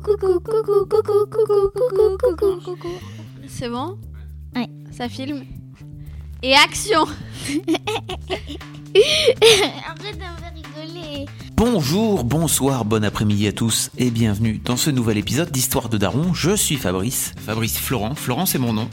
coucou, coucou, coucou, coucou, coucou, coucou, coucou, coucou. C'est bon Ouais. Ça filme. Et action Arrête de me rigoler. Bonjour, bonsoir, bon après-midi à tous et bienvenue dans ce nouvel épisode d'Histoire de Daron. Je suis Fabrice, Fabrice Florent, Florent c'est mon nom.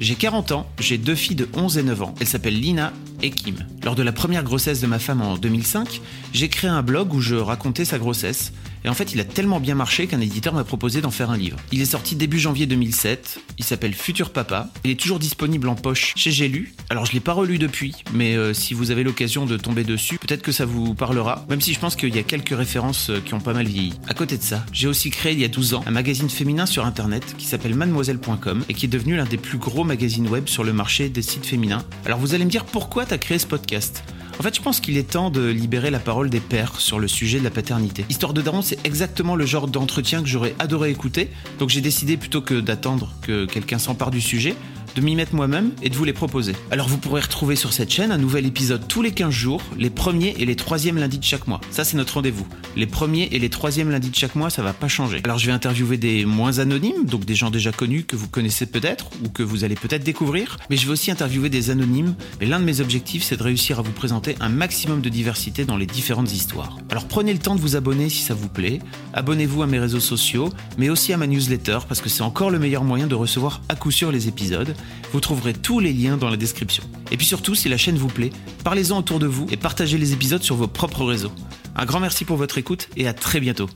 J'ai 40 ans, j'ai deux filles de 11 et 9 ans. Elles s'appellent Lina et Kim. Lors de la première grossesse de ma femme en 2005, j'ai créé un blog où je racontais sa grossesse. Et en fait, il a tellement bien marché qu'un éditeur m'a proposé d'en faire un livre. Il est sorti début janvier 2007. Il s'appelle Futur Papa. Il est toujours disponible en poche chez J'ai lu. Alors, je l'ai pas relu depuis, mais euh, si vous avez l'occasion de tomber dessus, peut-être que ça vous parlera. Même si je pense qu'il y a quelques références euh, qui ont pas mal vieilli. À côté de ça, j'ai aussi créé il y a 12 ans un magazine féminin sur internet qui s'appelle mademoiselle.com et qui est devenu l'un des plus gros magazines web sur le marché des sites féminins. Alors, vous allez me dire pourquoi t'as créé ce podcast? En fait, je pense qu'il est temps de libérer la parole des pères sur le sujet de la paternité. Histoire de Daron, c'est exactement le genre d'entretien que j'aurais adoré écouter, donc j'ai décidé plutôt que d'attendre que quelqu'un s'empare du sujet, de m'y mettre moi-même et de vous les proposer. Alors vous pourrez retrouver sur cette chaîne un nouvel épisode tous les 15 jours, les premiers et les troisièmes lundis de chaque mois. Ça c'est notre rendez-vous. Les premiers et les troisièmes lundis de chaque mois, ça va pas changer. Alors je vais interviewer des moins anonymes, donc des gens déjà connus que vous connaissez peut-être ou que vous allez peut-être découvrir, mais je vais aussi interviewer des anonymes. Mais l'un de mes objectifs, c'est de réussir à vous présenter un maximum de diversité dans les différentes histoires. Alors prenez le temps de vous abonner si ça vous plaît. Abonnez-vous à mes réseaux sociaux, mais aussi à ma newsletter parce que c'est encore le meilleur moyen de recevoir à coup sûr les épisodes. Vous trouverez tous les liens dans la description. Et puis surtout, si la chaîne vous plaît, parlez-en autour de vous et partagez les épisodes sur vos propres réseaux. Un grand merci pour votre écoute et à très bientôt.